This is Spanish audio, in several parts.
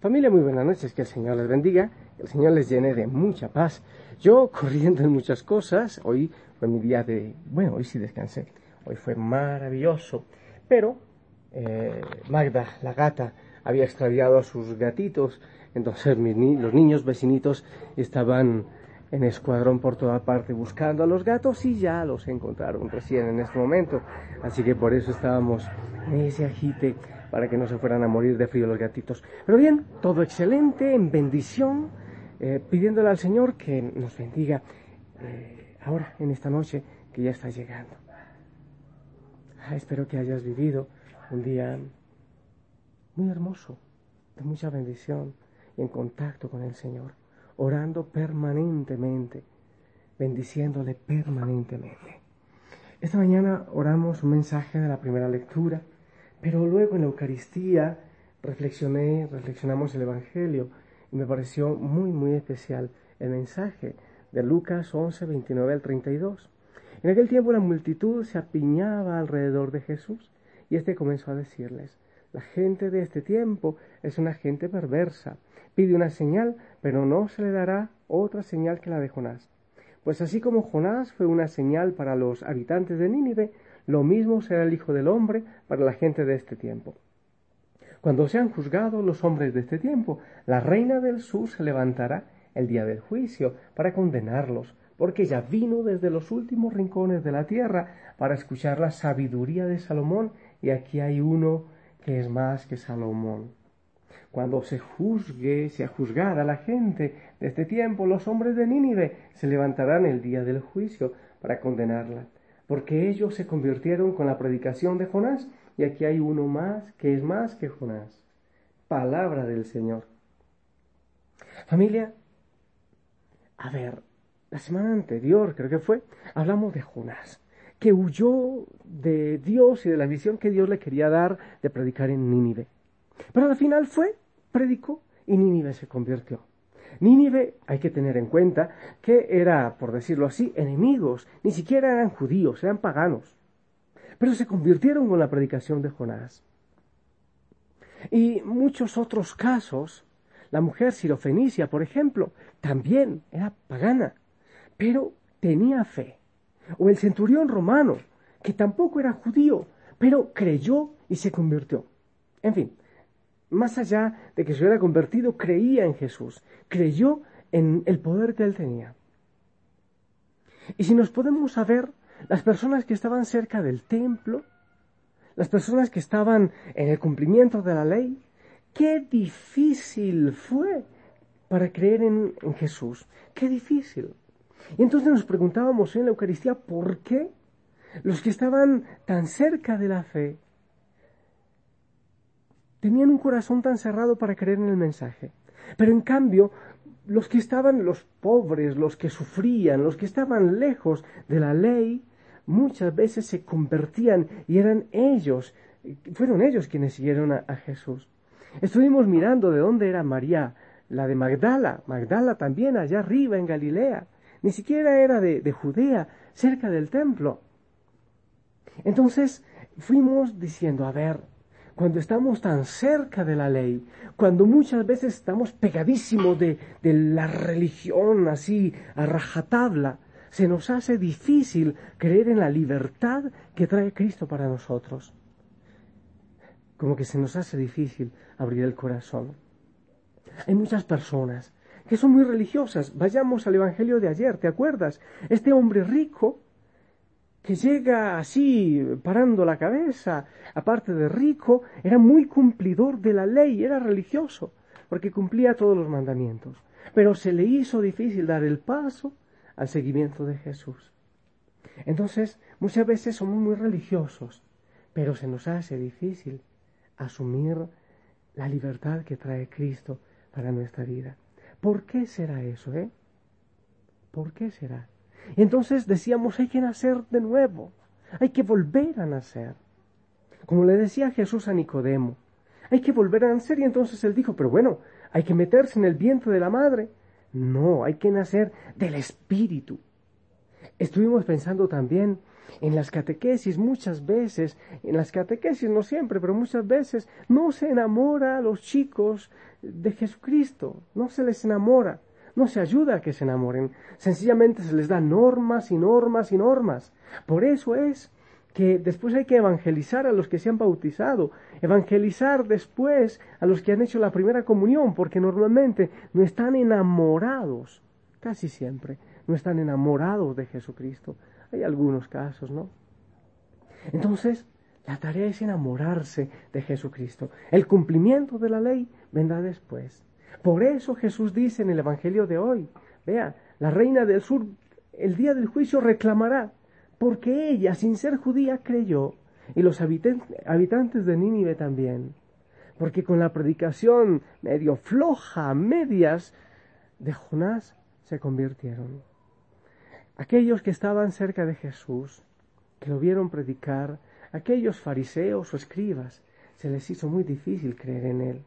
Familia, muy buenas noches, que el Señor les bendiga, que el Señor les llene de mucha paz. Yo corriendo en muchas cosas, hoy fue mi día de, bueno, hoy sí descansé, hoy fue maravilloso, pero eh, Magda, la gata, había extraviado a sus gatitos, entonces los niños vecinitos estaban en escuadrón por toda parte buscando a los gatos y ya los encontraron recién en este momento. Así que por eso estábamos en ese agite para que no se fueran a morir de frío los gatitos. Pero bien, todo excelente, en bendición, eh, pidiéndole al Señor que nos bendiga eh, ahora, en esta noche que ya está llegando. Ah, espero que hayas vivido un día muy hermoso, de mucha bendición en contacto con el Señor orando permanentemente, bendiciéndole permanentemente. Esta mañana oramos un mensaje de la primera lectura, pero luego en la Eucaristía reflexioné, reflexionamos el Evangelio y me pareció muy, muy especial el mensaje de Lucas 11, 29 al 32. En aquel tiempo la multitud se apiñaba alrededor de Jesús y éste comenzó a decirles, la gente de este tiempo es una gente perversa. Pide una señal, pero no se le dará otra señal que la de Jonás. Pues así como Jonás fue una señal para los habitantes de Nínive, lo mismo será el Hijo del Hombre para la gente de este tiempo. Cuando sean juzgados los hombres de este tiempo, la reina del sur se levantará el día del juicio para condenarlos, porque ya vino desde los últimos rincones de la tierra para escuchar la sabiduría de Salomón, y aquí hay uno que es más que Salomón. Cuando se juzgue, se juzgar a la gente de este tiempo, los hombres de Nínive se levantarán el día del juicio para condenarla, porque ellos se convirtieron con la predicación de Jonás, y aquí hay uno más que es más que Jonás. Palabra del Señor. Familia, a ver, la semana anterior creo que fue, hablamos de Jonás que huyó de Dios y de la misión que Dios le quería dar de predicar en Nínive. Pero al final fue, predicó y Nínive se convirtió. Nínive hay que tener en cuenta que era, por decirlo así, enemigos, ni siquiera eran judíos, eran paganos. Pero se convirtieron con la predicación de Jonás. Y muchos otros casos, la mujer sirofenicia, por ejemplo, también era pagana, pero tenía fe o el centurión romano, que tampoco era judío, pero creyó y se convirtió. En fin, más allá de que se hubiera convertido, creía en Jesús, creyó en el poder que él tenía. Y si nos podemos saber, las personas que estaban cerca del templo, las personas que estaban en el cumplimiento de la ley, qué difícil fue para creer en, Jesús, qué difícil. Y entonces nos preguntábamos en la Eucaristía por qué los que estaban tan cerca de la fe tenían un corazón tan cerrado para creer en el mensaje. Pero en cambio, los que estaban, los pobres, los que sufrían, los que estaban lejos de la ley, muchas veces se convertían y eran ellos, fueron ellos quienes siguieron a, Jesús. Estuvimos mirando de dónde era María, la de Magdala, Magdala también allá arriba en Galilea ni siquiera era de, Judea, cerca del templo. Entonces fuimos diciendo, a ver, cuando estamos tan cerca de la ley, cuando muchas veces estamos pegadísimos de, la religión así a rajatabla, se nos hace difícil creer en la libertad que trae Cristo para nosotros. Como que se nos hace difícil abrir el corazón. Hay muchas personas que son muy religiosas. Vayamos al Evangelio de ayer, ¿te acuerdas? Este hombre rico que llega así parando la cabeza, aparte de rico, era muy cumplidor de la ley, era religioso, porque cumplía todos los mandamientos. Pero se le hizo difícil dar el paso al seguimiento de Jesús. Entonces, muchas veces somos muy religiosos, pero se nos hace difícil asumir la libertad que trae Cristo para nuestra vida. ¿Por qué será eso, eh? ¿Por qué será? Entonces decíamos, hay que nacer de nuevo, hay que volver a nacer. Como le decía Jesús a Nicodemo, hay que volver a nacer y entonces él dijo, pero bueno, hay que meterse en el vientre de la madre. No, hay que nacer del Espíritu. Estuvimos pensando también En las catequesis muchas veces, en las catequesis no siempre, pero muchas veces no se enamora a los chicos de Jesucristo, no se les enamora, no se ayuda a que se enamoren, sencillamente se les da normas y normas y normas. Por eso es que después hay que evangelizar a los que se han bautizado, evangelizar después a los que han hecho la primera comunión, porque normalmente no están enamorados, casi siempre, no están enamorados de Jesucristo. Hay algunos casos, ¿no? Entonces, la tarea es enamorarse de Jesucristo. El cumplimiento de la ley vendrá después. Por eso Jesús dice en el Evangelio de hoy, vea, la reina del sur el día del juicio reclamará, porque ella, sin ser judía, creyó, y los habitantes de Nínive también, porque con la predicación medio floja, medias, de Jonás, se convirtieron. Aquellos que estaban cerca de Jesús, que lo vieron predicar, aquellos fariseos o escribas, se les hizo muy difícil creer en él.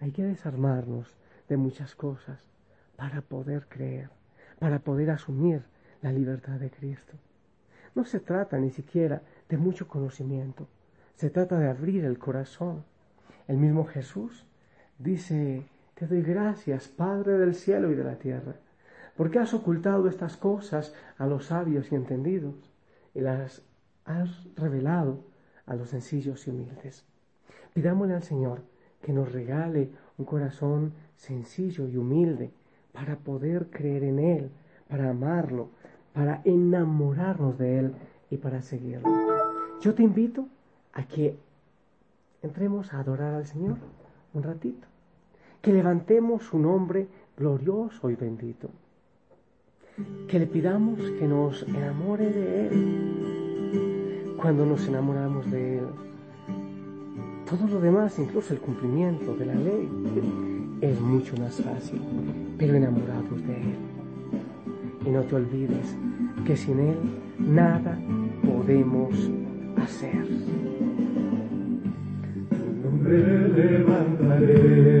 Hay que desarmarnos de muchas cosas para poder creer, para poder asumir la libertad de Cristo. No se trata ni siquiera de mucho conocimiento, se trata de abrir el corazón. El mismo Jesús dice, te doy gracias, Padre del cielo y de la tierra, porque has ocultado estas cosas a los sabios y entendidos y las has revelado a los sencillos y humildes. Pidámosle al Señor que nos regale un corazón sencillo y humilde para poder creer en Él, para amarlo, para enamorarnos de Él y para seguirlo. Yo te invito a que entremos a adorar al Señor un ratito, que levantemos su nombre glorioso y bendito que le pidamos que nos enamore de Él. Cuando nos enamoramos de Él, todo lo demás, incluso el cumplimiento de la ley, es mucho más fácil, pero enamorados de Él. Y no te olvides que sin Él nada podemos hacer. nombre levantaré.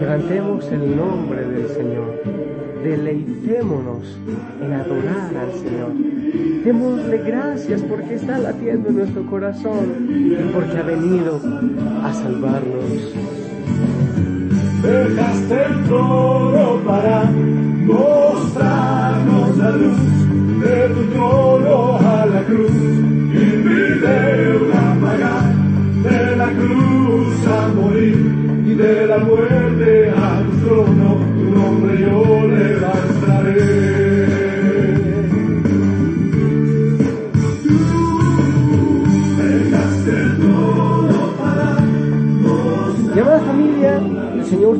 Levantemos el nombre del Señor, deleitémonos en adorar al Señor. Démosle gracias porque está latiendo en nuestro corazón y porque ha venido a salvarnos. Dejaste el trono para mostrarnos la luz de tu trono a la cruz y mi deuda pagar de la cruz a morir de la muerte a tu trono tu nombre yo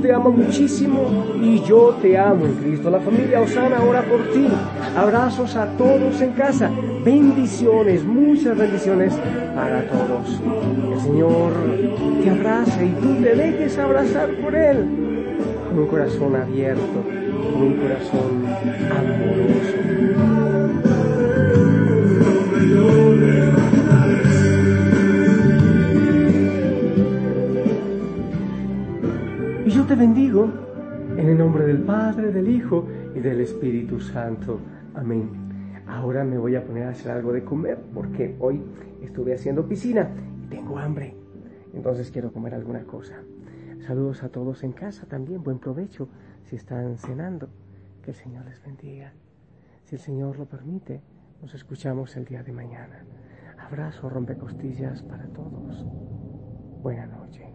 te ama muchísimo y yo te amo en Cristo. La familia Osana ora por ti. Abrazos a todos en casa. Bendiciones, muchas bendiciones para todos. El Señor te abrace y tú te dejes abrazar por Él con un corazón abierto, con un corazón amoroso. Te bendigo en el nombre del Padre, del Hijo y del Espíritu Santo. Amén. Ahora me voy a poner a hacer algo de comer porque hoy estuve haciendo piscina y tengo hambre. Entonces quiero comer alguna cosa. Saludos a todos en casa también. Buen provecho si están cenando. Que el Señor les bendiga. Si el Señor lo permite, nos escuchamos el día de mañana. Abrazo rompecostillas para todos. Buenas noches.